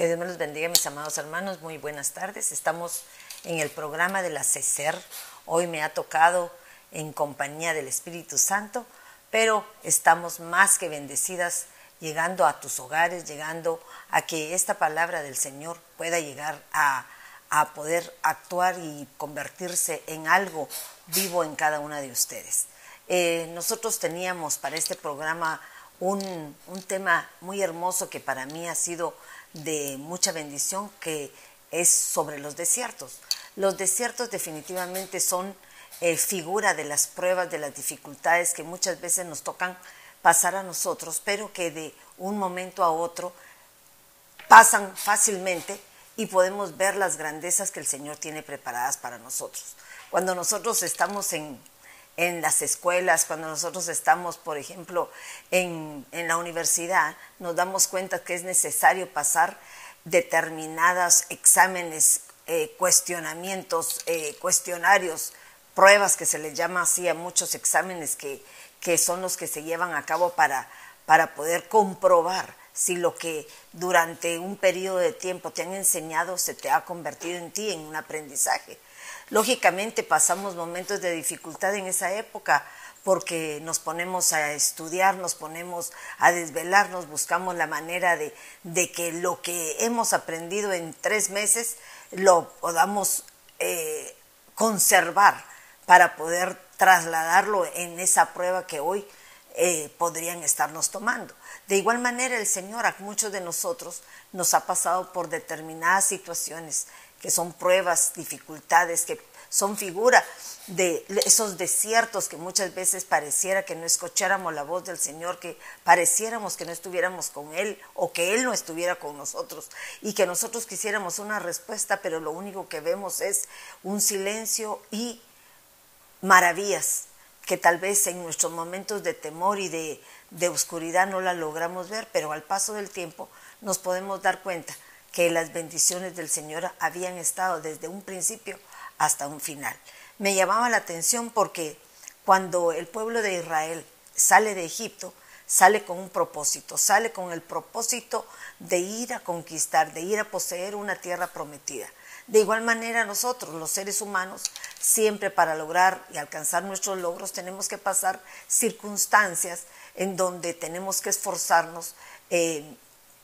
Que Dios me los bendiga, mis amados hermanos. Muy buenas tardes. Estamos en el programa de la CECER. Hoy me ha tocado en compañía del Espíritu Santo, pero estamos más que bendecidas llegando a tus hogares, llegando a que esta palabra del Señor pueda llegar a, poder actuar y convertirse en algo vivo en cada una de ustedes. Eh, nosotros teníamos para este programa un, un tema muy hermoso que para mí ha sido de mucha bendición que es sobre los desiertos. Los desiertos definitivamente son eh, figura de las pruebas, de las dificultades que muchas veces nos tocan pasar a nosotros, pero que de un momento a otro pasan fácilmente y podemos ver las grandezas que el Señor tiene preparadas para nosotros. Cuando nosotros estamos en, en las escuelas, cuando nosotros estamos, por ejemplo, en, la universidad, nos damos cuenta que es necesario pasar determinados exámenes, eh, cuestionamientos, eh, cuestionarios, pruebas que se les llama así a muchos exámenes que, que son los que se llevan a cabo para, para poder comprobar si lo que durante un periodo de tiempo te han enseñado se te ha convertido en ti en un aprendizaje. Lógicamente pasamos momentos de dificultad en esa época porque nos ponemos a estudiar, nos ponemos a desvelarnos, buscamos la manera de, que lo que hemos aprendido en tres meses lo podamos eh, conservar para poder trasladarlo en esa prueba que hoy eh, podrían estarnos tomando. De igual manera, el Señor a muchos de nosotros nos ha pasado por determinadas situaciones que son pruebas, dificultades, que son figura de esos desiertos que muchas veces pareciera que no escucháramos la voz del Señor, que pareciéramos que no estuviéramos con Él o que Él no estuviera con nosotros y que nosotros quisiéramos una respuesta, pero lo único que vemos es un silencio y maravillas que tal vez en nuestros momentos de temor y de, de oscuridad no la logramos ver, pero al paso del tiempo nos podemos dar cuenta que las bendiciones del Señor habían estado desde un principio hasta un final. Me llamaba la atención porque cuando el pueblo de Israel sale de Egipto, sale con un propósito, sale con el propósito de ir a conquistar, de ir a poseer una tierra prometida. De igual manera nosotros, los seres humanos, siempre para lograr y alcanzar nuestros logros tenemos que pasar circunstancias en donde tenemos que esforzarnos, eh,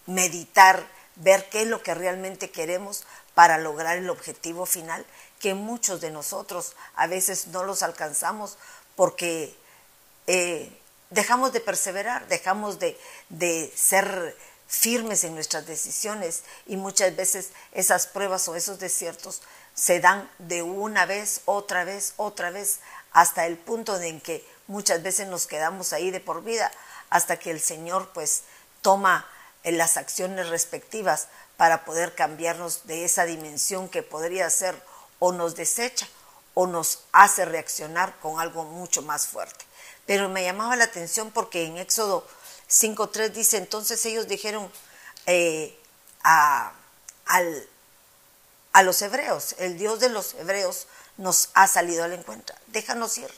meditar, ver qué es lo que realmente queremos para lograr el objetivo final, que muchos de nosotros a veces no los alcanzamos porque eh, dejamos de perseverar, dejamos de, de ser firmes en nuestras decisiones y muchas veces esas pruebas o esos desiertos se dan de una vez, otra vez, otra vez, hasta el punto en que muchas veces nos quedamos ahí de por vida, hasta que el Señor pues toma las acciones respectivas para poder cambiarnos de esa dimensión que podría ser o nos desecha o nos hace reaccionar con algo mucho más fuerte. Pero me llamaba la atención porque en Éxodo 5.3 dice, entonces ellos dijeron eh, a, a los hebreos, el Dios de los hebreos nos ha salido al encuentro, déjanos ir,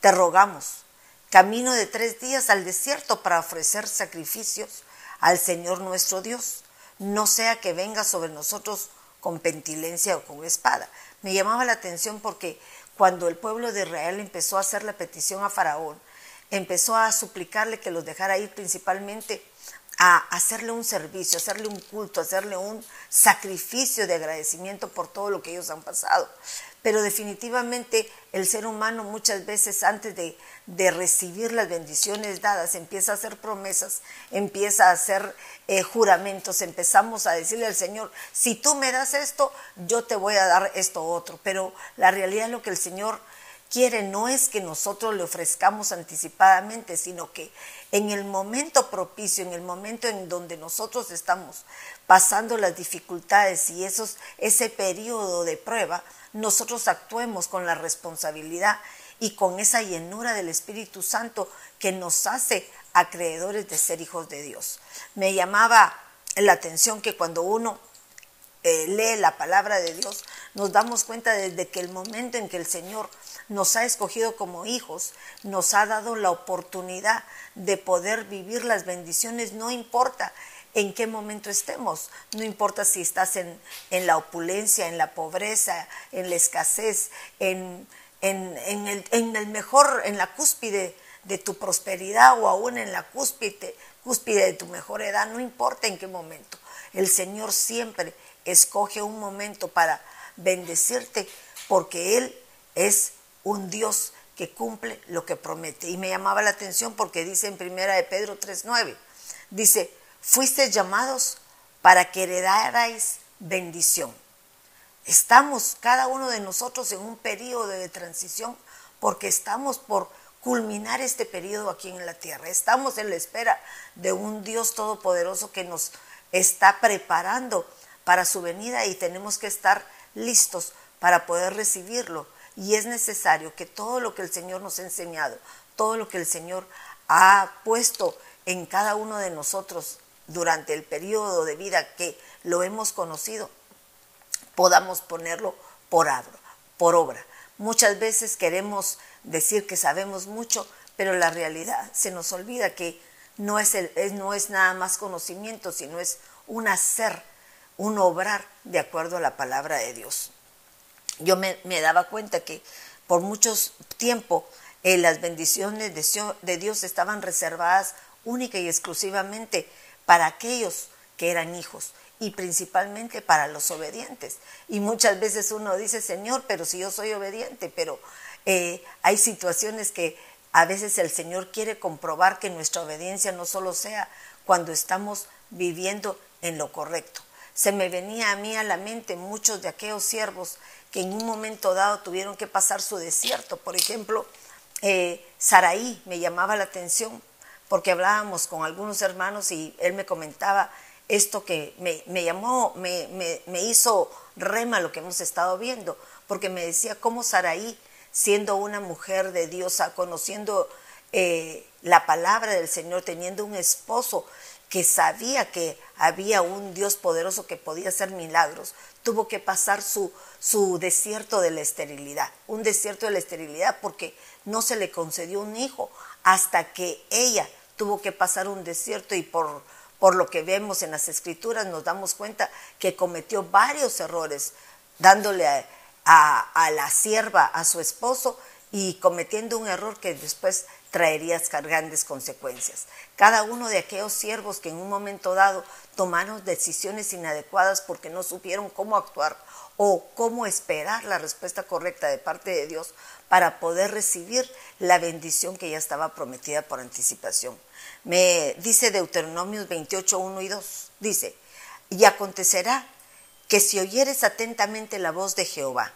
te rogamos, camino de tres días al desierto para ofrecer sacrificios al Señor nuestro Dios, no sea que venga sobre nosotros con pentilencia o con espada. Me llamaba la atención porque cuando el pueblo de Israel empezó a hacer la petición a Faraón, empezó a suplicarle que los dejara ir principalmente a hacerle un servicio, hacerle un culto, hacerle un sacrificio de agradecimiento por todo lo que ellos han pasado. Pero definitivamente el ser humano muchas veces antes de, recibir las bendiciones dadas empieza a hacer promesas, empieza a hacer eh, juramentos, empezamos a decirle al Señor, si tú me das esto, yo te voy a dar esto otro. Pero la realidad es lo que el Señor quiere no es que nosotros le ofrezcamos anticipadamente, sino que en el momento propicio, en el momento en donde nosotros estamos pasando las dificultades y esos, ese periodo de prueba, nosotros actuemos con la responsabilidad y con esa llenura del Espíritu Santo que nos hace acreedores de ser hijos de Dios. Me llamaba la atención que cuando uno eh, lee la palabra de Dios, nos damos cuenta desde que el momento en que el Señor nos ha escogido como hijos, nos ha dado la oportunidad de poder vivir las bendiciones, no importa en qué momento estemos. No importa si estás en, la opulencia, en la pobreza, en la escasez, en, el, el, mejor, en la cúspide de tu prosperidad o aún en la cúspide, cúspide de tu mejor edad, no importa en qué momento. El Señor siempre escoge un momento para bendecirte porque Él es un Dios que cumple lo que promete. Y me llamaba la atención porque dice en primera de Pedro 3.9, dice, fuisteis llamados para que heredarais bendición. Estamos cada uno de nosotros en un periodo de transición porque estamos por culminar este periodo aquí en la tierra. Estamos en la espera de un Dios todopoderoso que nos está preparando para su venida y tenemos que estar listos para poder recibirlo. Y es necesario que todo lo que el Señor nos ha enseñado, todo lo que el Señor ha puesto en cada uno de nosotros durante el periodo de vida que lo hemos conocido, podamos ponerlo por, por obra. Muchas veces queremos decir que sabemos mucho, pero la realidad se nos olvida que no es, no es nada más conocimiento, sino es un hacer, un obrar de acuerdo a la palabra de Dios. Yo me, daba cuenta que por mucho tiempo eh, las bendiciones de Dios estaban reservadas única y exclusivamente para aquellos que eran hijos y principalmente para los obedientes. Y muchas veces uno dice, Señor, pero si yo soy obediente, pero eh, hay situaciones que a veces el Señor quiere comprobar que nuestra obediencia no solo sea cuando estamos viviendo en lo correcto. Se me venía a mí a la mente muchos de aquellos siervos que en un momento dado tuvieron que pasar su desierto. Por ejemplo, eh, Saraí me llamaba la atención porque hablábamos con algunos hermanos y él me comentaba esto que me, llamó, me, me, hizo rema lo que hemos estado viendo, porque me decía cómo Saraí, siendo una mujer de Dios, conociendo eh, la palabra del Señor, teniendo un esposo que sabía que había un Dios poderoso que podía hacer milagros, tuvo que pasar su, su desierto de la esterilidad, un desierto de la esterilidad porque no se le concedió un hijo hasta que ella tuvo que pasar un desierto y por, por lo que vemos en las escrituras nos damos cuenta que cometió varios errores, dándole a, la sierva, a su esposo, y cometiendo un error que después traería grandes consecuencias. Cada uno de aquellos siervos que en un momento dado tomaron decisiones inadecuadas porque no supieron cómo actuar o cómo esperar la respuesta correcta de parte de Dios para poder recibir la bendición que ya estaba prometida por anticipación. Me dice Deuteronomios 28, 1 y 2, dice, y acontecerá que si oyeres atentamente la voz de Jehová,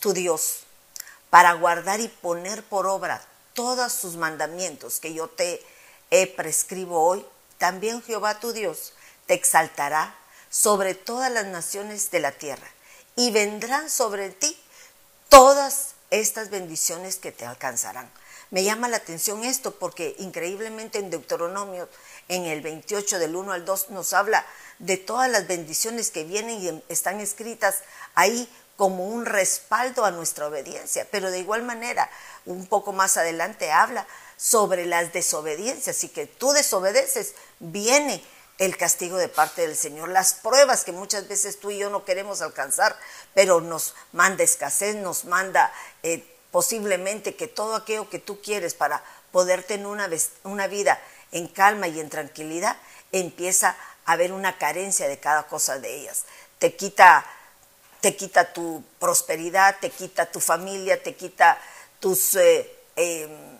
tu Dios, para guardar y poner por obra todos sus mandamientos que yo te he prescribo hoy, también Jehová tu Dios te exaltará sobre todas las naciones de la tierra y vendrán sobre ti todas estas bendiciones que te alcanzarán. Me llama la atención esto porque increíblemente en Deuteronomio, en el 28 del 1 al 2, nos habla de todas las bendiciones que vienen y están escritas ahí como un respaldo a nuestra obediencia. Pero de igual manera, un poco más adelante habla sobre las desobediencias y que tú desobedeces, viene el castigo de parte del Señor, las pruebas que muchas veces tú y yo no queremos alcanzar, pero nos manda escasez, nos manda eh, posiblemente que todo aquello que tú quieres para poder tener una, una vida en calma y en tranquilidad, empieza a haber una carencia de cada cosa de ellas. Te quita, te quita tu prosperidad, te quita tu familia, te quita tus, eh, em,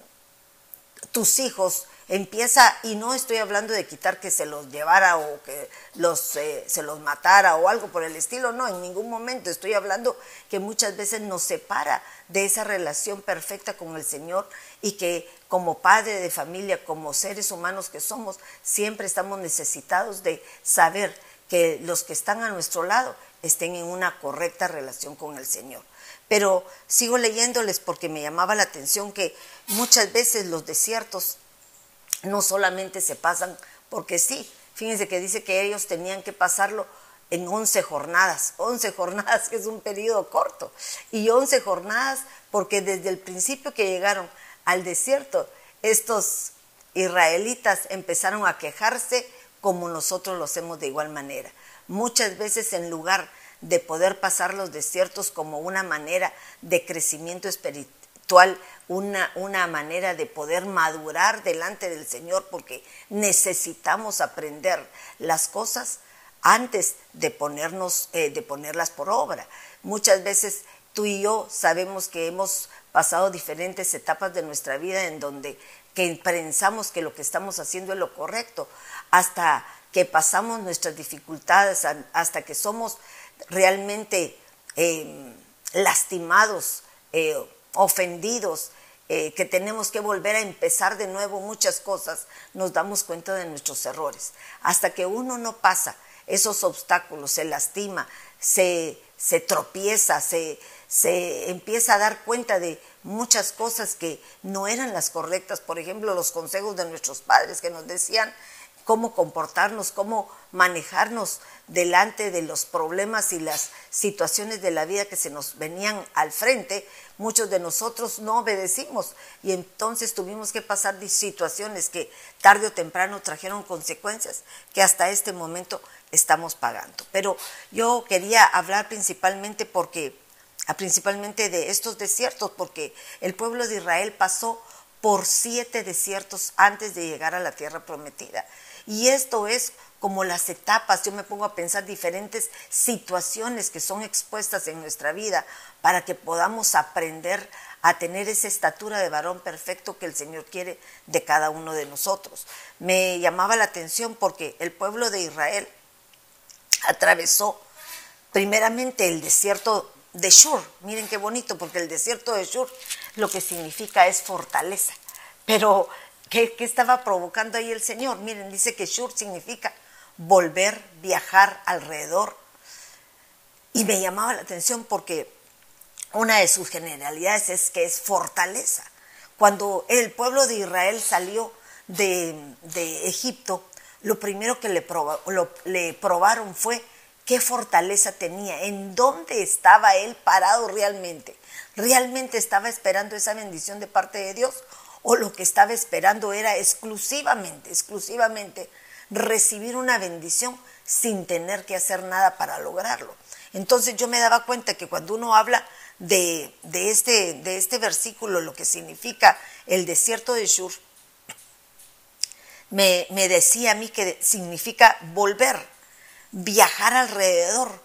tus hijos, empieza, y no estoy hablando de quitar que se los llevara o que los, eh, se los matara o algo por el estilo, no, en ningún momento. Estoy hablando que muchas veces nos separa de esa relación perfecta con el Señor y que como padre de familia, como seres humanos que somos, siempre estamos necesitados de saber que los que están a nuestro lado estén en una correcta relación con el Señor. Pero sigo leyéndoles porque me llamaba la atención que muchas veces los desiertos no solamente se pasan porque sí, fíjense que dice que ellos tenían que pasarlo en 11 jornadas, 11 jornadas que es un periodo corto, y 11 jornadas porque desde el principio que llegaron al desierto, estos israelitas empezaron a quejarse como nosotros lo hacemos de igual manera. Muchas veces en lugar de poder pasar los desiertos como una manera de crecimiento espiritual, una, una manera de poder madurar delante del Señor, porque necesitamos aprender las cosas antes de, ponernos, eh, de ponerlas por obra. Muchas veces tú y yo sabemos que hemos pasado diferentes etapas de nuestra vida en donde que pensamos que lo que estamos haciendo es lo correcto, hasta que pasamos nuestras dificultades, hasta que somos realmente em, lastimados, eh, ofendidos, eh, que tenemos que volver a empezar de nuevo muchas cosas, nos damos cuenta de nuestros errores. Hasta que uno no pasa esos obstáculos, se lastima, se, se tropieza, se, se empieza a dar cuenta de muchas cosas que no eran las correctas. Por ejemplo, los consejos de nuestros padres que nos decían cómo comportarnos, cómo manejarnos delante de los problemas y las situaciones de la vida que se nos venían al frente, muchos de nosotros no obedecimos y entonces tuvimos que pasar situaciones que tarde o temprano trajeron consecuencias que hasta este momento estamos pagando. Pero yo quería hablar principalmente porque principalmente de estos desiertos, porque el pueblo de Israel pasó por siete desiertos antes de llegar a la tierra prometida. Y esto es como las etapas, yo me pongo a pensar diferentes situaciones que son expuestas en nuestra vida para que podamos aprender a tener esa estatura de varón perfecto que el Señor quiere de cada uno de nosotros. Me llamaba la atención porque el pueblo de Israel atravesó primeramente el desierto de Shur. Miren qué bonito, porque el desierto de Shur lo que significa es fortaleza. Pero ¿Qué, estaba provocando ahí el Señor? Miren, dice que Shur significa volver, viajar alrededor. Y me llamaba la atención porque una de sus generalidades es que es fortaleza. Cuando el pueblo de Israel salió de, Egipto, lo primero que le, le probaron fue qué fortaleza tenía, en dónde estaba él parado realmente. ¿Realmente estaba esperando esa bendición de parte de Dios o lo que estaba esperando era exclusivamente, exclusivamente recibir una bendición sin tener que hacer nada para lograrlo. Entonces yo me daba cuenta que cuando uno habla de, este, de este versículo, lo que significa el desierto de Shur, me, me decía a mí que significa volver, viajar alrededor,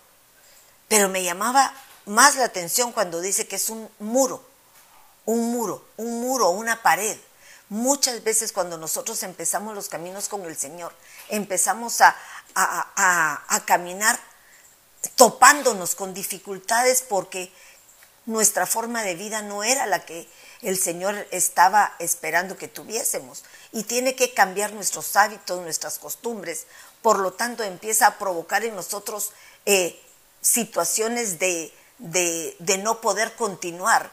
pero me llamaba más la atención cuando dice que es un muro un muro, un muro, una pared. Muchas veces cuando nosotros empezamos los caminos con el Señor, empezamos a, a, caminar topándonos con dificultades porque nuestra forma de vida no era la que el Señor estaba esperando que tuviésemos. Y tiene que cambiar nuestros hábitos, nuestras costumbres. Por lo tanto, empieza a provocar en nosotros eh, situaciones de, de, de no poder continuar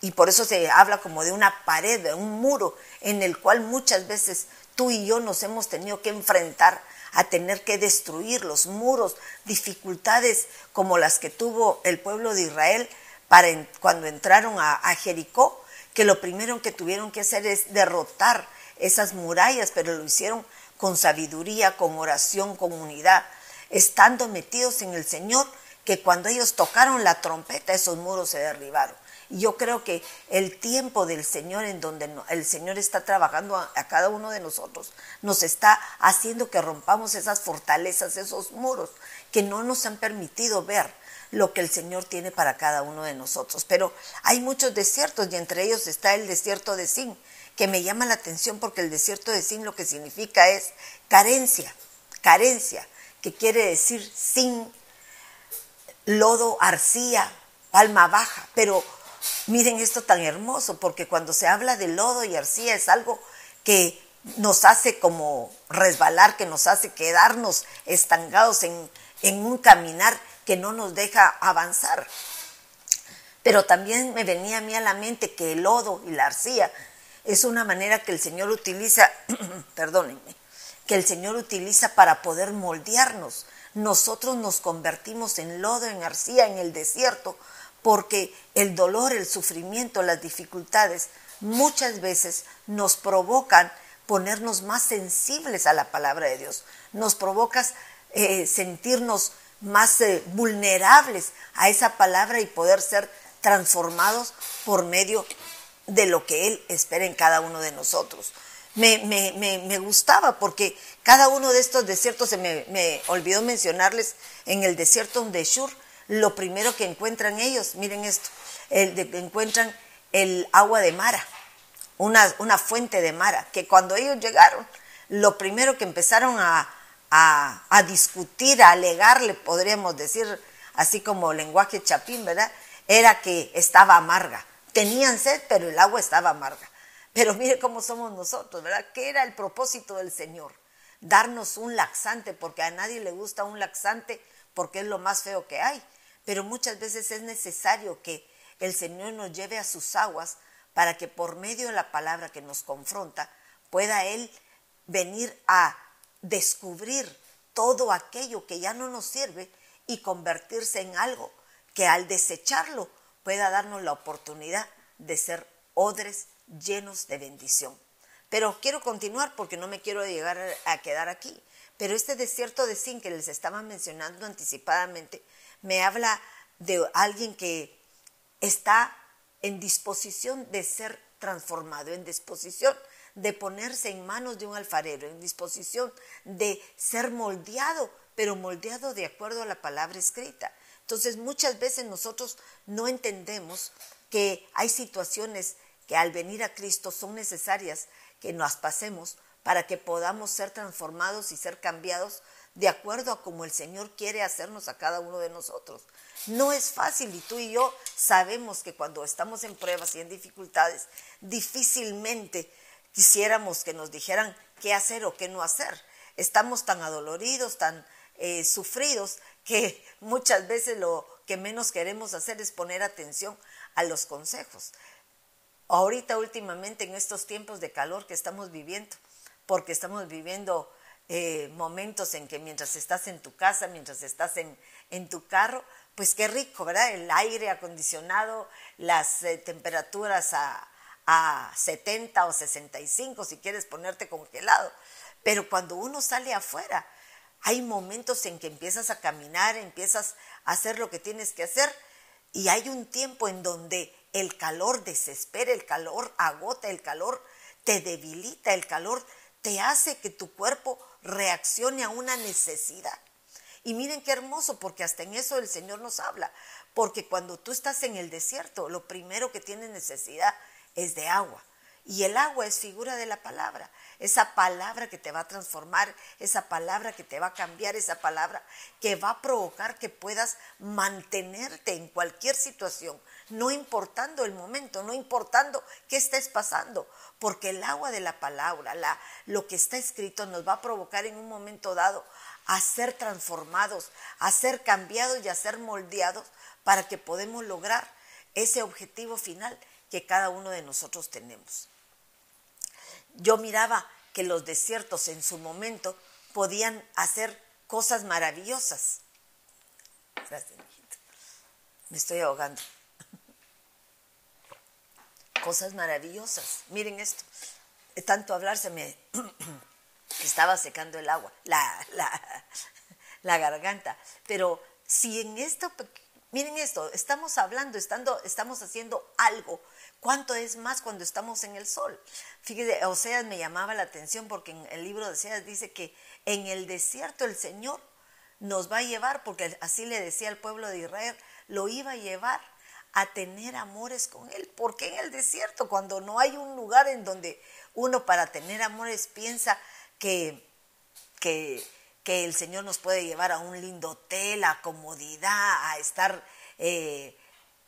y por eso se habla como de una pared, de un muro, en el cual muchas veces tú y yo nos hemos tenido que enfrentar a tener que destruir los muros, dificultades como las que tuvo el pueblo de Israel para cuando entraron a, a Jericó, que lo primero que tuvieron que hacer es derrotar esas murallas, pero lo hicieron con sabiduría, con oración, con unidad, estando metidos en el Señor, que cuando ellos tocaron la trompeta, esos muros se derribaron. Yo creo que el tiempo del Señor en donde el Señor está trabajando a, cada uno de nosotros, nos está haciendo que rompamos esas fortalezas, esos muros que no nos han permitido ver lo que el Señor tiene para cada uno de nosotros. Pero hay muchos desiertos y entre ellos está el desierto de Sin, que me llama la atención porque el desierto de Sin lo que significa es carencia, carencia, que quiere decir sin lodo, arcilla, palma baja, pero Miren esto tan hermoso, porque cuando se habla de lodo y arcilla es algo que nos hace como resbalar, que nos hace quedarnos estancados en, un caminar que no nos deja avanzar. Pero también me venía a mí a la mente que el lodo y la arcilla es una manera que el Señor utiliza, perdónenme, que el Señor utiliza para poder moldearnos. Nosotros nos convertimos en lodo, en arcilla, en el desierto, porque el dolor, el sufrimiento, las dificultades muchas veces nos provocan ponernos más sensibles a la palabra de Dios. Nos provocas eh, sentirnos más eh, vulnerables a esa palabra y poder ser transformados por medio de lo que Él espera en cada uno de nosotros. Me, me, gustaba porque cada uno de estos desiertos, se me, olvidó mencionarles, en el desierto de Shur, lo primero que encuentran ellos, miren esto, el encuentran el agua de Mara, una, una fuente de Mara, que cuando ellos llegaron, lo primero que empezaron a, a, discutir, a alegarle, podríamos decir, así como lenguaje chapín, ¿verdad? Era que estaba amarga. Tenían sed, pero el agua estaba amarga. Pero mire cómo somos nosotros, ¿verdad? ¿Qué era el propósito del Señor? Darnos un laxante, porque a nadie le gusta un laxante, porque es lo más feo que hay. Pero muchas veces es necesario que el Señor nos lleve a sus aguas para que por medio de la palabra que nos confronta pueda Él venir a descubrir todo aquello que ya no nos sirve y convertirse en algo que al desecharlo pueda darnos la oportunidad de ser odres llenos de bendición. Pero quiero continuar porque no me quiero llegar a quedar aquí. Pero este desierto de Sin que les estaba mencionando anticipadamente me habla de alguien que está en disposición de ser transformado, en disposición de ponerse en manos de un alfarero, en disposición de ser moldeado, pero moldeado de acuerdo a la palabra escrita. Entonces muchas veces nosotros no entendemos que hay situaciones que al venir a Cristo son necesarias que nos pasemos para que podamos ser transformados y ser cambiados de acuerdo a como el Señor quiere hacernos a cada uno de nosotros. No es fácil y tú y yo sabemos que cuando estamos en pruebas y en dificultades, difícilmente quisiéramos que nos dijeran qué hacer o qué no hacer. Estamos tan adoloridos, tan eh, sufridos, que muchas veces lo que menos queremos hacer es poner atención a los consejos. Ahorita últimamente en estos tiempos de calor que estamos viviendo, porque estamos viviendo eh, momentos en que mientras estás en tu casa, mientras estás en, en tu carro, pues qué rico, ¿verdad? El aire acondicionado, las eh, temperaturas a, a 70 o 65 si quieres ponerte congelado. Pero cuando uno sale afuera, hay momentos en que empiezas a caminar, empiezas a hacer lo que tienes que hacer y hay un tiempo en donde el calor desespera, el calor agota, el calor te debilita, el calor te hace que tu cuerpo reaccione a una necesidad. Y miren qué hermoso, porque hasta en eso el Señor nos habla, porque cuando tú estás en el desierto, lo primero que tienes necesidad es de agua. Y el agua es figura de la palabra, esa palabra que te va a transformar, esa palabra que te va a cambiar, esa palabra que va a provocar que puedas mantenerte en cualquier situación, no importando el momento, no importando qué estés pasando, porque el agua de la palabra, la, lo que está escrito nos va a provocar en un momento dado a ser transformados, a ser cambiados y a ser moldeados para que podamos lograr ese objetivo final que cada uno de nosotros tenemos. Yo miraba que los desiertos en su momento podían hacer cosas maravillosas. Gracias, Me estoy ahogando. Cosas maravillosas. Miren esto. Tanto hablar se me estaba secando el agua, la, la, la garganta. Pero si en esto Miren esto, estamos hablando, estando, estamos haciendo algo. ¿Cuánto es más cuando estamos en el sol? Fíjese, Oseas me llamaba la atención porque en el libro de Oseas dice que en el desierto el Señor nos va a llevar, porque así le decía al pueblo de Israel, lo iba a llevar a tener amores con Él. ¿Por qué en el desierto? Cuando no hay un lugar en donde uno para tener amores piensa que, que que el Señor nos puede llevar a un lindo hotel, a comodidad, a estar eh,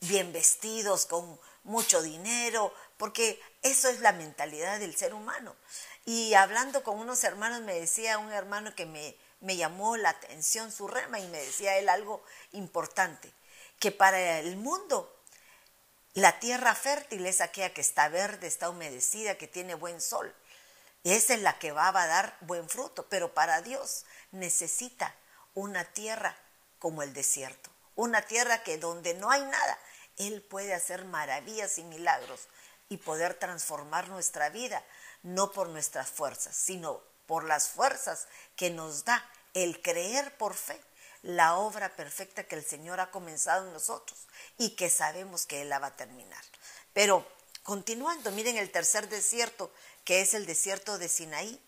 bien vestidos, con mucho dinero, porque eso es la mentalidad del ser humano. Y hablando con unos hermanos, me decía un hermano que me, me llamó la atención su rema y me decía él algo importante, que para el mundo la tierra fértil es aquella que está verde, está humedecida, que tiene buen sol. Esa es la que va a dar buen fruto, pero para Dios necesita una tierra como el desierto, una tierra que donde no hay nada, Él puede hacer maravillas y milagros y poder transformar nuestra vida, no por nuestras fuerzas, sino por las fuerzas que nos da el creer por fe la obra perfecta que el Señor ha comenzado en nosotros y que sabemos que Él la va a terminar. Pero continuando, miren el tercer desierto, que es el desierto de Sinaí,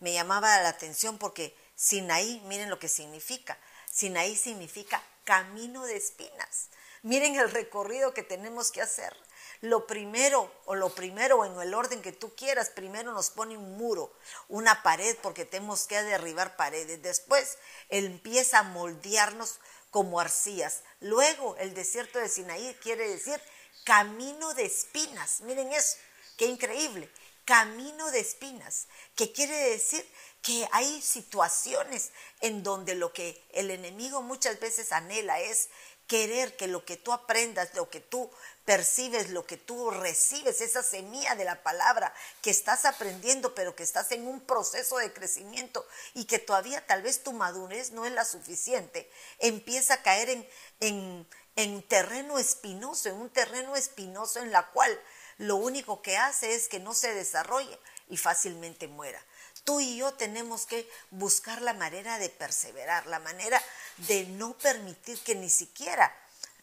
me llamaba la atención porque Sinaí, miren lo que significa. Sinaí significa camino de espinas. Miren el recorrido que tenemos que hacer. Lo primero, o lo primero en el orden que tú quieras, primero nos pone un muro, una pared, porque tenemos que derribar paredes. Después empieza a moldearnos como arcillas. Luego el desierto de Sinaí quiere decir camino de espinas. Miren eso, qué increíble. Camino de espinas, que quiere decir que hay situaciones en donde lo que el enemigo muchas veces anhela es querer que lo que tú aprendas, lo que tú percibes, lo que tú recibes, esa semilla de la palabra que estás aprendiendo, pero que estás en un proceso de crecimiento y que todavía tal vez tu madurez no es la suficiente, empieza a caer en, en, en terreno espinoso, en un terreno espinoso en la cual lo único que hace es que no se desarrolle y fácilmente muera. Tú y yo tenemos que buscar la manera de perseverar, la manera de no permitir que ni siquiera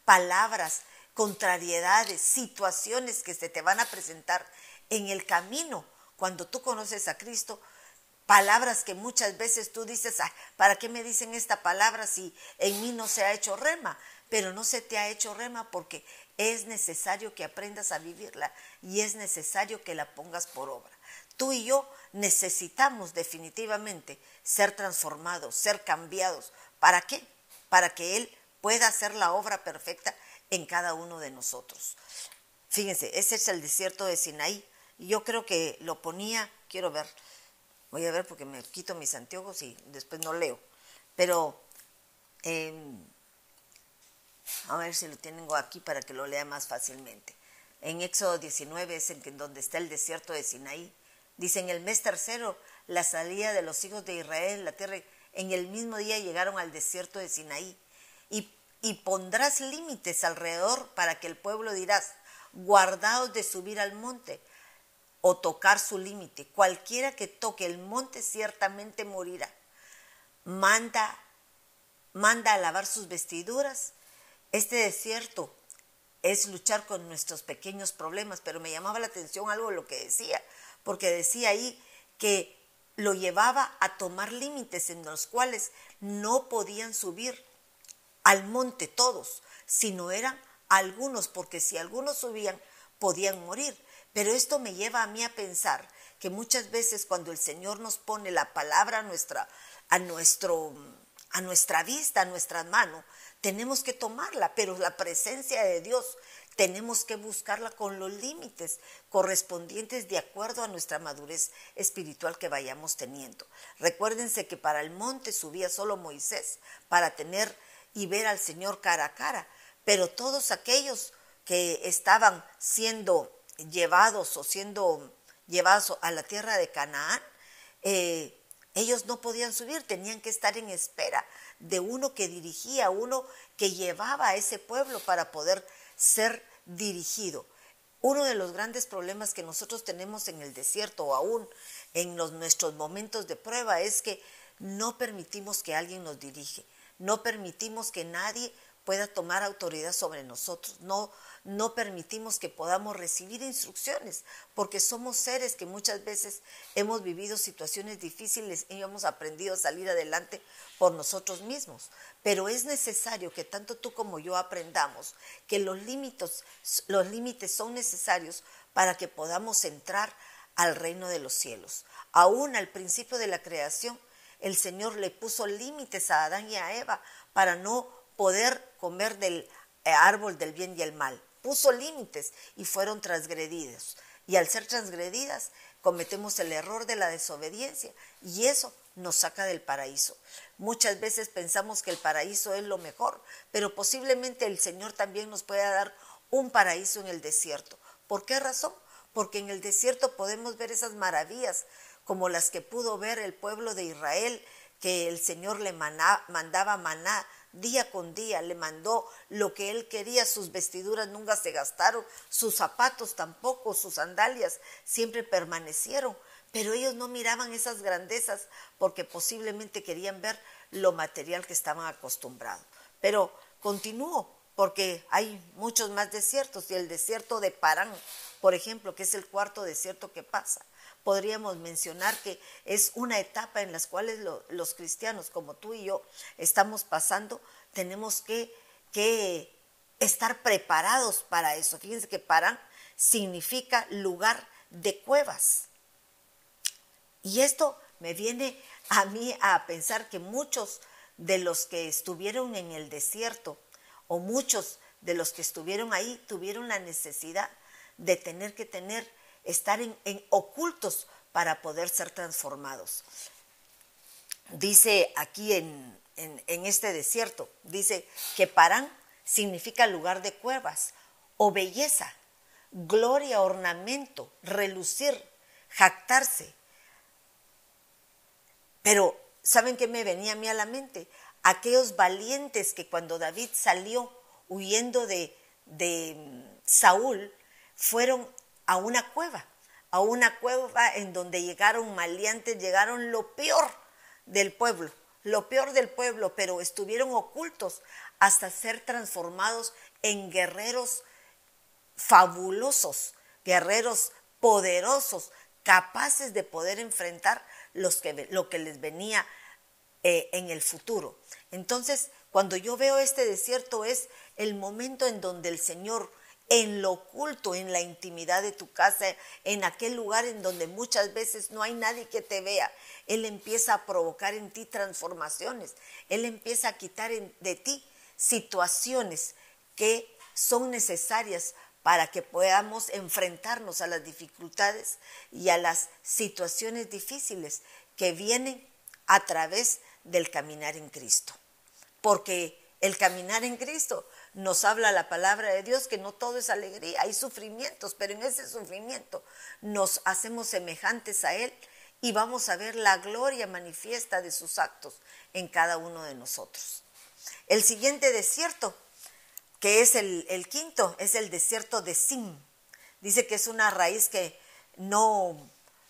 palabras, contrariedades, situaciones que se te van a presentar en el camino cuando tú conoces a Cristo, palabras que muchas veces tú dices, ¿para qué me dicen esta palabra si en mí no se ha hecho rema? Pero no se te ha hecho rema porque es necesario que aprendas a vivirla y es necesario que la pongas por obra. Tú y yo necesitamos definitivamente ser transformados, ser cambiados. ¿Para qué? Para que Él pueda hacer la obra perfecta en cada uno de nosotros. Fíjense, ese es el desierto de Sinaí. Yo creo que lo ponía, quiero ver, voy a ver porque me quito mis anteojos y después no leo. Pero em, a ver si lo tengo aquí para que lo lea más fácilmente. En Éxodo 19 es en donde está el desierto de Sinaí. Dice, en el mes tercero, la salida de los hijos de Israel en la tierra, en el mismo día llegaron al desierto de Sinaí. Y, y pondrás límites alrededor para que el pueblo dirás, guardaos de subir al monte o tocar su límite. Cualquiera que toque el monte ciertamente morirá. Manda, manda a lavar sus vestiduras. Este desierto es luchar con nuestros pequeños problemas, pero me llamaba la atención algo lo que decía porque decía ahí que lo llevaba a tomar límites en los cuales no podían subir al monte todos, sino eran algunos, porque si algunos subían, podían morir. Pero esto me lleva a mí a pensar que muchas veces cuando el Señor nos pone la palabra a nuestra, a nuestro, a nuestra vista, a nuestra mano, tenemos que tomarla, pero la presencia de Dios tenemos que buscarla con los límites correspondientes de acuerdo a nuestra madurez espiritual que vayamos teniendo. Recuérdense que para el monte subía solo Moisés para tener y ver al Señor cara a cara, pero todos aquellos que estaban siendo llevados o siendo llevados a la tierra de Canaán, eh, ellos no podían subir, tenían que estar en espera de uno que dirigía, uno que llevaba a ese pueblo para poder ser dirigido. Uno de los grandes problemas que nosotros tenemos en el desierto o aún en los, nuestros momentos de prueba es que no permitimos que alguien nos dirige, no permitimos que nadie pueda tomar autoridad sobre nosotros. No, no permitimos que podamos recibir instrucciones, porque somos seres que muchas veces hemos vivido situaciones difíciles y hemos aprendido a salir adelante por nosotros mismos. Pero es necesario que tanto tú como yo aprendamos que los límites, los límites son necesarios para que podamos entrar al reino de los cielos. Aún al principio de la creación, el Señor le puso límites a Adán y a Eva para no poder comer del eh, árbol del bien y el mal. Puso límites y fueron transgredidos. Y al ser transgredidas, cometemos el error de la desobediencia y eso nos saca del paraíso. Muchas veces pensamos que el paraíso es lo mejor, pero posiblemente el Señor también nos pueda dar un paraíso en el desierto. ¿Por qué razón? Porque en el desierto podemos ver esas maravillas como las que pudo ver el pueblo de Israel, que el Señor le mandaba maná día con día, le mandó lo que él quería, sus vestiduras nunca se gastaron, sus zapatos tampoco, sus sandalias siempre permanecieron. pero ellos no miraban esas grandezas porque posiblemente querían ver lo material que estaban acostumbrados. Pero continuó, porque hay muchos más desiertos, y el desierto de Parán, por ejemplo, que es el cuarto desierto que pasa. Podríamos mencionar que es una etapa en la cual los cristianos, como tú y yo, estamos pasando, tenemos que, que estar preparados para eso. Fíjense que Parán significa lugar de cuevas. Y esto me viene a mí a pensar que muchos de los que estuvieron en el desierto o muchos de los que estuvieron ahí tuvieron la necesidad de tener que tener, estar en, ocultos para poder ser transformados. Dice aquí en, en este desierto, dice que Parán significa lugar de cuevas o belleza, gloria, ornamento, relucir, jactarse, pero, ¿saben qué me venía a mí a la mente? Aquellos valientes que cuando David salió huyendo de, de mm, Saúl, fueron a una cueva, a una cueva en donde llegaron maleantes, llegaron lo peor del pueblo, lo peor del pueblo, pero estuvieron ocultos hasta ser transformados en guerreros fabulosos, guerreros poderosos, capaces de poder enfrentar que, lo que les venía eh, en el futuro. Entonces, cuando yo veo este desierto es el momento en donde el Señor, en lo oculto, en la intimidad de tu casa, en aquel lugar en donde muchas veces no hay nadie que te vea, Él empieza a provocar en ti transformaciones, Él empieza a quitar de ti situaciones que son necesarias para que podamos enfrentarnos a las dificultades y a las situaciones difíciles que vienen a través del caminar en Cristo. Porque el caminar en Cristo nos habla la palabra de Dios que no todo es alegría, hay sufrimientos, pero en ese sufrimiento nos hacemos semejantes a Él y vamos a ver la gloria manifiesta de sus actos en cada uno de nosotros. El siguiente desierto que es el, quinto, es el desierto de Sim. Dice que es una raíz que no,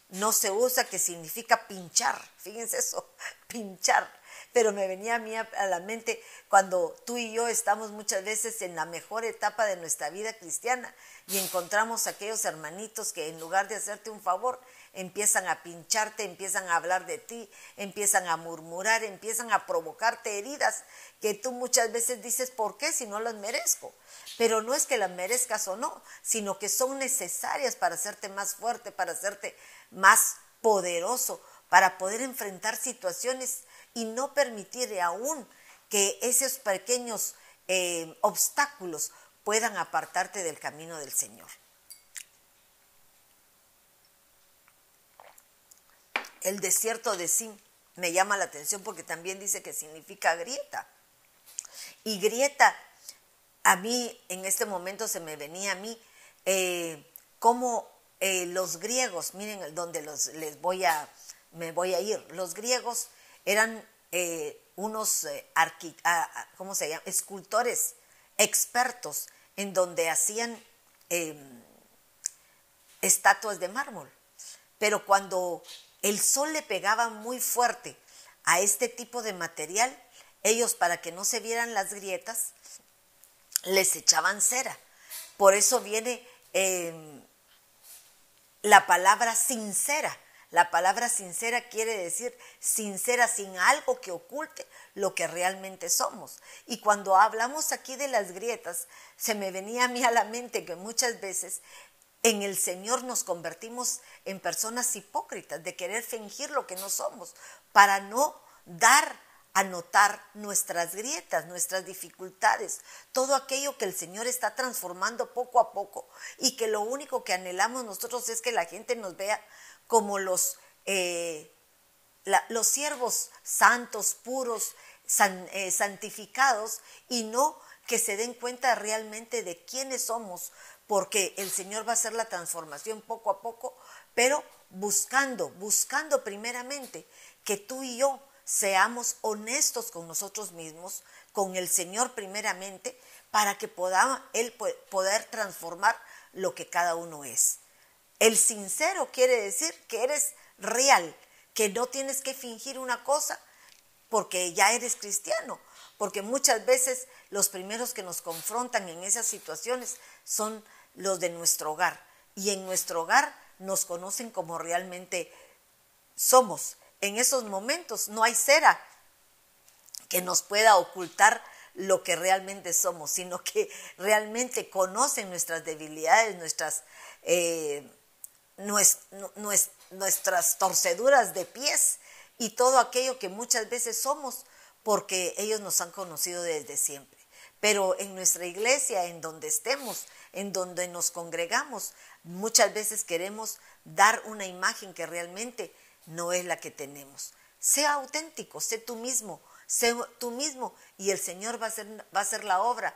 no se usa, que significa pinchar. Fíjense eso, pinchar. Pero me venía a mí a la mente cuando tú y yo estamos muchas veces en la mejor etapa de nuestra vida cristiana y encontramos aquellos hermanitos que en lugar de hacerte un favor, empiezan a pincharte, empiezan a hablar de ti, empiezan a murmurar, empiezan a provocarte heridas que tú muchas veces dices, ¿por qué si no las merezco? Pero no es que las merezcas o no, sino que son necesarias para hacerte más fuerte, para hacerte más poderoso, para poder enfrentar situaciones y no permitir aún que esos pequeños eh, obstáculos puedan apartarte del camino del Señor. El desierto de Sin me llama la atención porque también dice que significa grieta. Y grieta, a mí en este momento se me venía a mí eh, como eh, los griegos, miren donde los, les voy a, me voy a ir, los griegos eran eh, unos ¿cómo se escultores expertos en donde hacían em, estatuas de mármol. Pero cuando el sol le pegaba muy fuerte a este tipo de material. Ellos, para que no se vieran las grietas, les echaban cera. Por eso viene em, la palabra sincera. La palabra sincera quiere decir sincera, sin algo que oculte lo que realmente somos. Y cuando hablamos aquí de las grietas, se me venía a mí a la mente que muchas veces en el Señor nos convertimos en personas hipócritas, de querer fingir lo que no somos, para no dar a notar nuestras grietas, nuestras dificultades, todo aquello que el Señor está transformando poco a poco y que lo único que anhelamos nosotros es que la gente nos vea como los, eh, los siervos santos, puros, eh, santificados y no que se den cuenta realmente de quiénes somos porque el Señor va a hacer la transformación poco a poco, pero buscando, buscando primeramente que tú y yo seamos honestos con nosotros mismos, con el Señor primeramente, para que podamos Él poder transformar lo que cada uno es. El sincero quiere decir que eres real, que no tienes que fingir una cosa porque ya eres cristiano, porque muchas veces los primeros que nos confrontan en esas situaciones son los de nuestro hogar, y en nuestro hogar nos conocen como realmente somos. En esos momentos no hay cera que nos pueda ocultar lo que realmente somos, sino que realmente conocen nuestras debilidades, nuestras, eh, nuestras torceduras de pies y todo aquello que muchas veces somos porque ellos nos han conocido desde siempre. Pero en nuestra iglesia, en donde estemos, en donde nos congregamos, muchas veces queremos dar una imagen que realmente no es la que tenemos. Sea auténtico, sé tú mismo, sé tú mismo y el Señor va a hacer, va a hacer la obra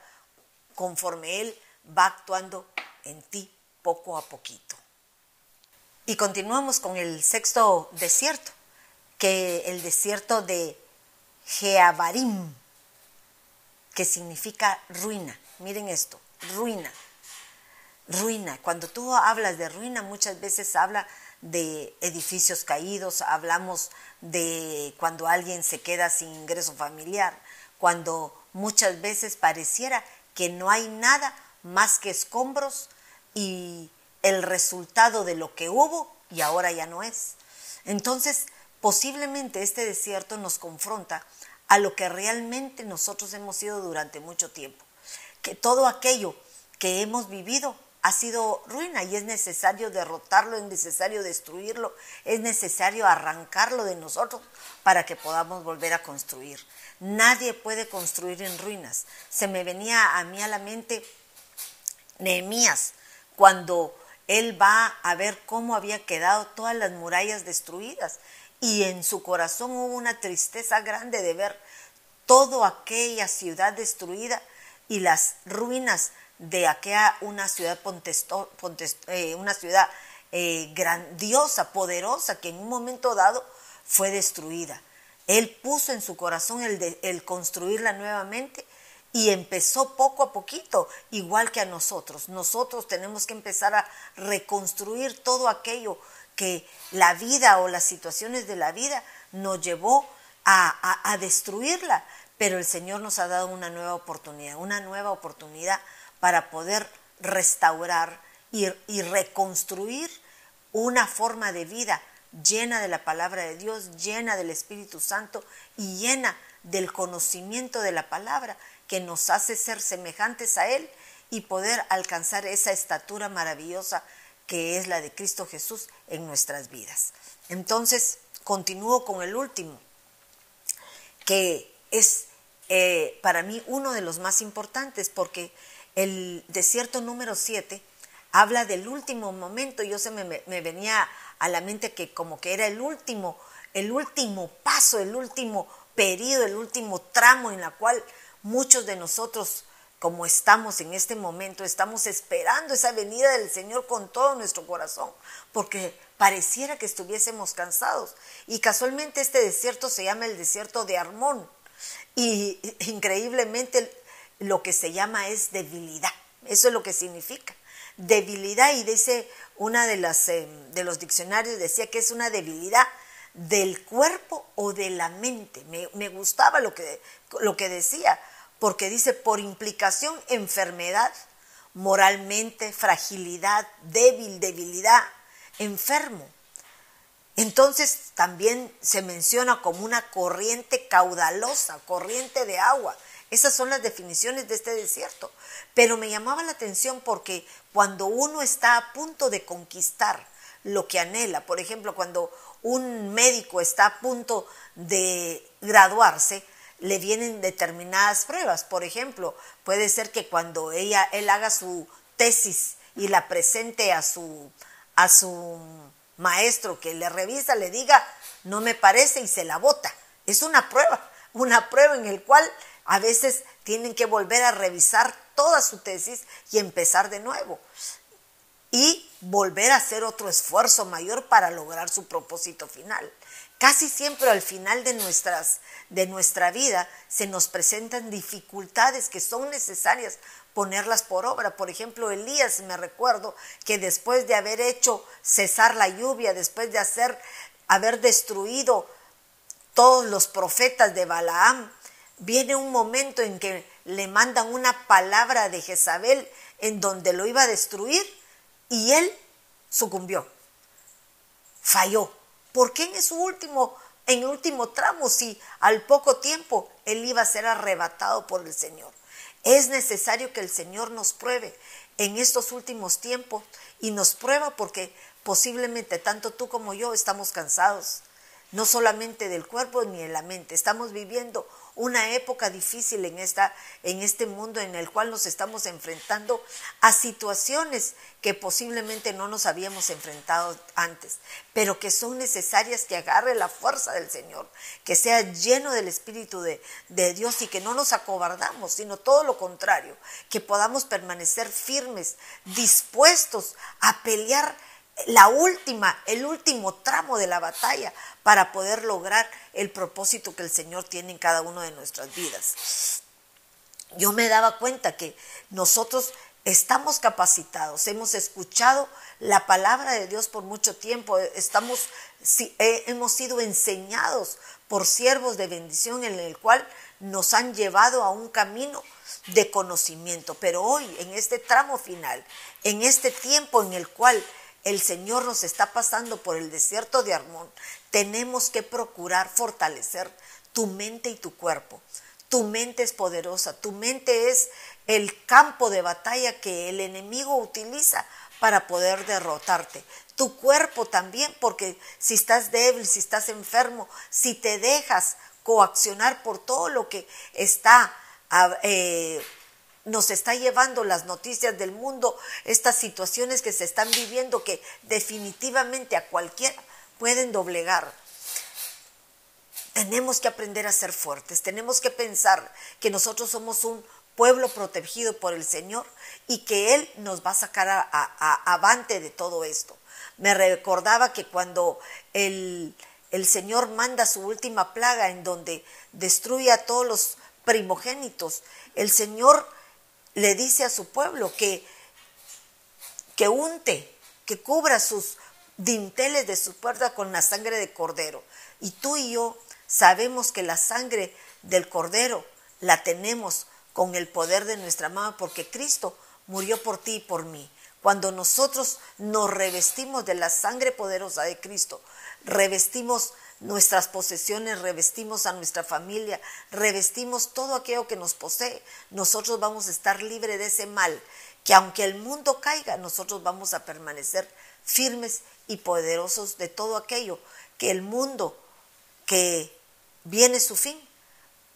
conforme Él va actuando en ti poco a poquito. Y continuamos con el sexto desierto, que el desierto de Jeabarim, que significa ruina. Miren esto, ruina. Ruina. Cuando tú hablas de ruina, muchas veces habla de edificios caídos, hablamos de cuando alguien se queda sin ingreso familiar, cuando muchas veces pareciera que no hay nada más que escombros y el resultado de lo que hubo y ahora ya no es. Entonces, posiblemente este desierto nos confronta a lo que realmente nosotros hemos sido durante mucho tiempo, que todo aquello que hemos vivido ha sido ruina y es necesario derrotarlo, es necesario destruirlo, es necesario arrancarlo de nosotros para que podamos volver a construir. Nadie puede construir en ruinas. Se me venía a mí a la mente Nehemías cuando él va a ver cómo había quedado todas las murallas destruidas y en su corazón hubo una tristeza grande de ver toda aquella ciudad destruida y las ruinas de aquella una ciudad, eh, una ciudad eh, grandiosa, poderosa, que en un momento dado fue destruida. Él puso en su corazón el construirla nuevamente y empezó poco a poquito, igual que a nosotros. Nosotros tenemos que empezar a reconstruir todo aquello que la vida o las situaciones de la vida nos llevó a destruirla, pero el Señor nos ha dado una nueva oportunidad, una nueva oportunidad para poder restaurar y, reconstruir una forma de vida llena de la palabra de Dios, llena del Espíritu Santo y llena del conocimiento de la palabra que nos hace ser semejantes a Él y poder alcanzar esa estatura maravillosa que es la de Cristo Jesús en nuestras vidas. Entonces, continúo con el último, que es eh, para mí uno de los más importantes, porque el desierto número 7 habla del último momento. Yo se me, me, venía a la mente que como que era el último, el último paso, el último periodo, el último tramo en la cual muchos de nosotros, como estamos en este momento, estamos esperando esa venida del Señor con todo nuestro corazón, porque pareciera que estuviésemos cansados. Y casualmente este desierto se llama el desierto de Armón. Y increíblemente lo que se llama es debilidad. Eso es lo que significa. Debilidad, y dice una de las eh, de los diccionarios, decía que es una debilidad del cuerpo o de la mente. Me, gustaba lo que, lo que decía, porque dice por implicación enfermedad, moralmente, fragilidad, débil, debilidad, enfermo. Entonces también se menciona como una corriente caudalosa, corriente de agua. Esas son las definiciones de este desierto. Pero me llamaba la atención porque cuando uno está a punto de conquistar lo que anhela, por ejemplo, cuando un médico está a punto de graduarse, le vienen determinadas pruebas. Por ejemplo, puede ser que cuando ella, él haga su tesis y la presente a su, a su maestro que le revisa, le diga, no me parece y se la bota. Es una prueba, una prueba en el cual a veces tienen que volver a revisar toda su tesis y empezar de nuevo. Y volver a hacer otro esfuerzo mayor para lograr su propósito final. Casi siempre al final de, nuestras, de nuestra vida se nos presentan dificultades que son necesarias ponerlas por obra. Por ejemplo, Elías, me recuerdo que después de haber hecho cesar la lluvia, después de hacer haber destruido todos los profetas de Balaam, viene un momento en que le mandan una palabra de Jezabel en donde lo iba a destruir y él sucumbió, falló. ¿Por qué en su último, en el último tramo, si al poco tiempo él iba a ser arrebatado por el Señor? Es necesario que el Señor nos pruebe en estos últimos tiempos y nos prueba porque posiblemente tanto tú como yo estamos cansados, no solamente del cuerpo ni de la mente, estamos viviendo una época difícil en, esta, en este mundo en el cual nos estamos enfrentando a situaciones que posiblemente no nos habíamos enfrentado antes, pero que son necesarias que agarre la fuerza del Señor, que sea lleno del Espíritu de, de Dios y que no nos acobardamos, sino todo lo contrario, que podamos permanecer firmes, dispuestos a pelear la última, el último tramo de la batalla para poder lograr el propósito que el Señor tiene en cada una de nuestras vidas. Yo me daba cuenta que nosotros estamos capacitados, hemos escuchado la palabra de Dios por mucho tiempo, estamos, eh, hemos sido enseñados por siervos de bendición en el cual nos han llevado a un camino de conocimiento. Pero hoy, en este tramo final, en este tiempo en el cual el Señor nos está pasando por el desierto de Armón, tenemos que procurar fortalecer tu mente y tu cuerpo. Tu mente es poderosa, tu mente es el campo de batalla que el enemigo utiliza para poder derrotarte. Tu cuerpo también, porque si estás débil, si estás enfermo, si te dejas coaccionar por todo lo que está eh, nos está llevando las noticias del mundo, estas situaciones que se están viviendo que definitivamente a cualquiera pueden doblegar. Tenemos que aprender a ser fuertes, tenemos que pensar que nosotros somos un pueblo protegido por el Señor y que Él nos va a sacar a, avante de todo esto. Me recordaba que cuando el, el Señor manda su última plaga en donde destruye a todos los primogénitos, el Señor le dice a su pueblo que, que unte, que cubra sus dinteles de su puerta con la sangre de cordero. Y tú y yo sabemos que la sangre del cordero la tenemos con el poder de nuestra mano porque Cristo murió por ti y por mí. Cuando nosotros nos revestimos de la sangre poderosa de Cristo, revestimos nuestras posesiones, revestimos a nuestra familia, revestimos todo aquello que nos posee, nosotros vamos a estar libres de ese mal, que aunque el mundo caiga, nosotros vamos a permanecer firmes y poderosos de todo aquello que el mundo que viene su fin,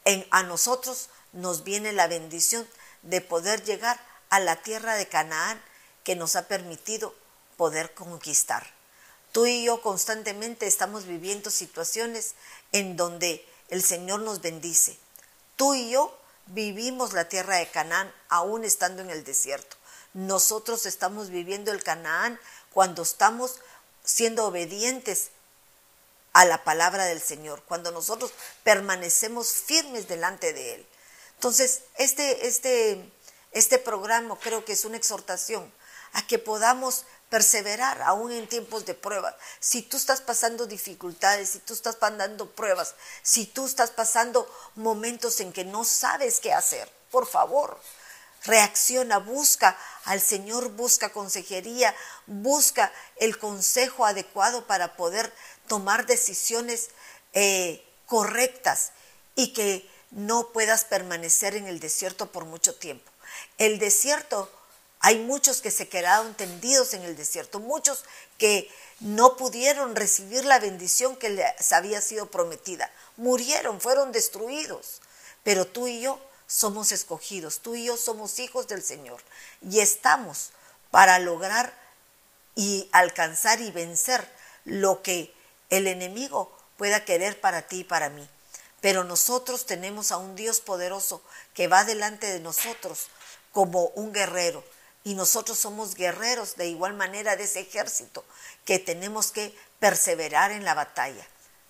en, a nosotros nos viene la bendición de poder llegar a la tierra de Canaán que nos ha permitido poder conquistar. Tú y yo constantemente estamos viviendo situaciones en donde el Señor nos bendice. Tú y yo vivimos la tierra de Canaán aún estando en el desierto. Nosotros estamos viviendo el Canaán cuando estamos siendo obedientes a la palabra del Señor, cuando nosotros permanecemos firmes delante de Él. Entonces, este, este, este programa creo que es una exhortación a que podamos perseverar aún en tiempos de prueba. Si tú estás pasando dificultades, si tú estás pasando pruebas, si tú estás pasando momentos en que no sabes qué hacer, por favor, reacciona, busca al Señor, busca consejería, busca el consejo adecuado para poder tomar decisiones eh, correctas y que no puedas permanecer en el desierto por mucho tiempo. El desierto hay muchos que se quedaron tendidos en el desierto, muchos que no pudieron recibir la bendición que les había sido prometida. Murieron, fueron destruidos. Pero tú y yo somos escogidos, tú y yo somos hijos del Señor y estamos para lograr y alcanzar y vencer lo que el enemigo pueda querer para ti y para mí. Pero nosotros tenemos a un Dios poderoso que va delante de nosotros como un guerrero y nosotros somos guerreros de igual manera de ese ejército que tenemos que perseverar en la batalla.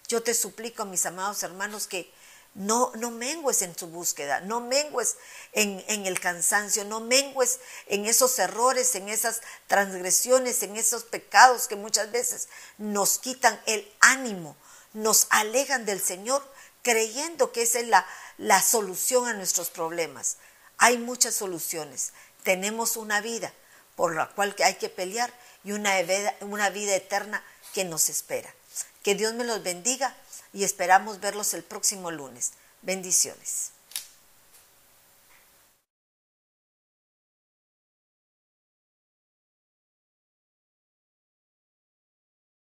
Yo te suplico, mis amados hermanos, que No, no mengues en tu búsqueda, no mengues en, en, el cansancio, no mengues en esos errores, en esas transgresiones, en esos pecados que muchas veces nos quitan el ánimo, nos alejan del Señor creyendo que esa es la, la solución a nuestros problemas. Hay muchas soluciones. Tenemos una vida por la cual hay que pelear y una vida, eterna que nos espera. Que Dios me los bendiga y esperamos verlos el próximo lunes. Bendiciones.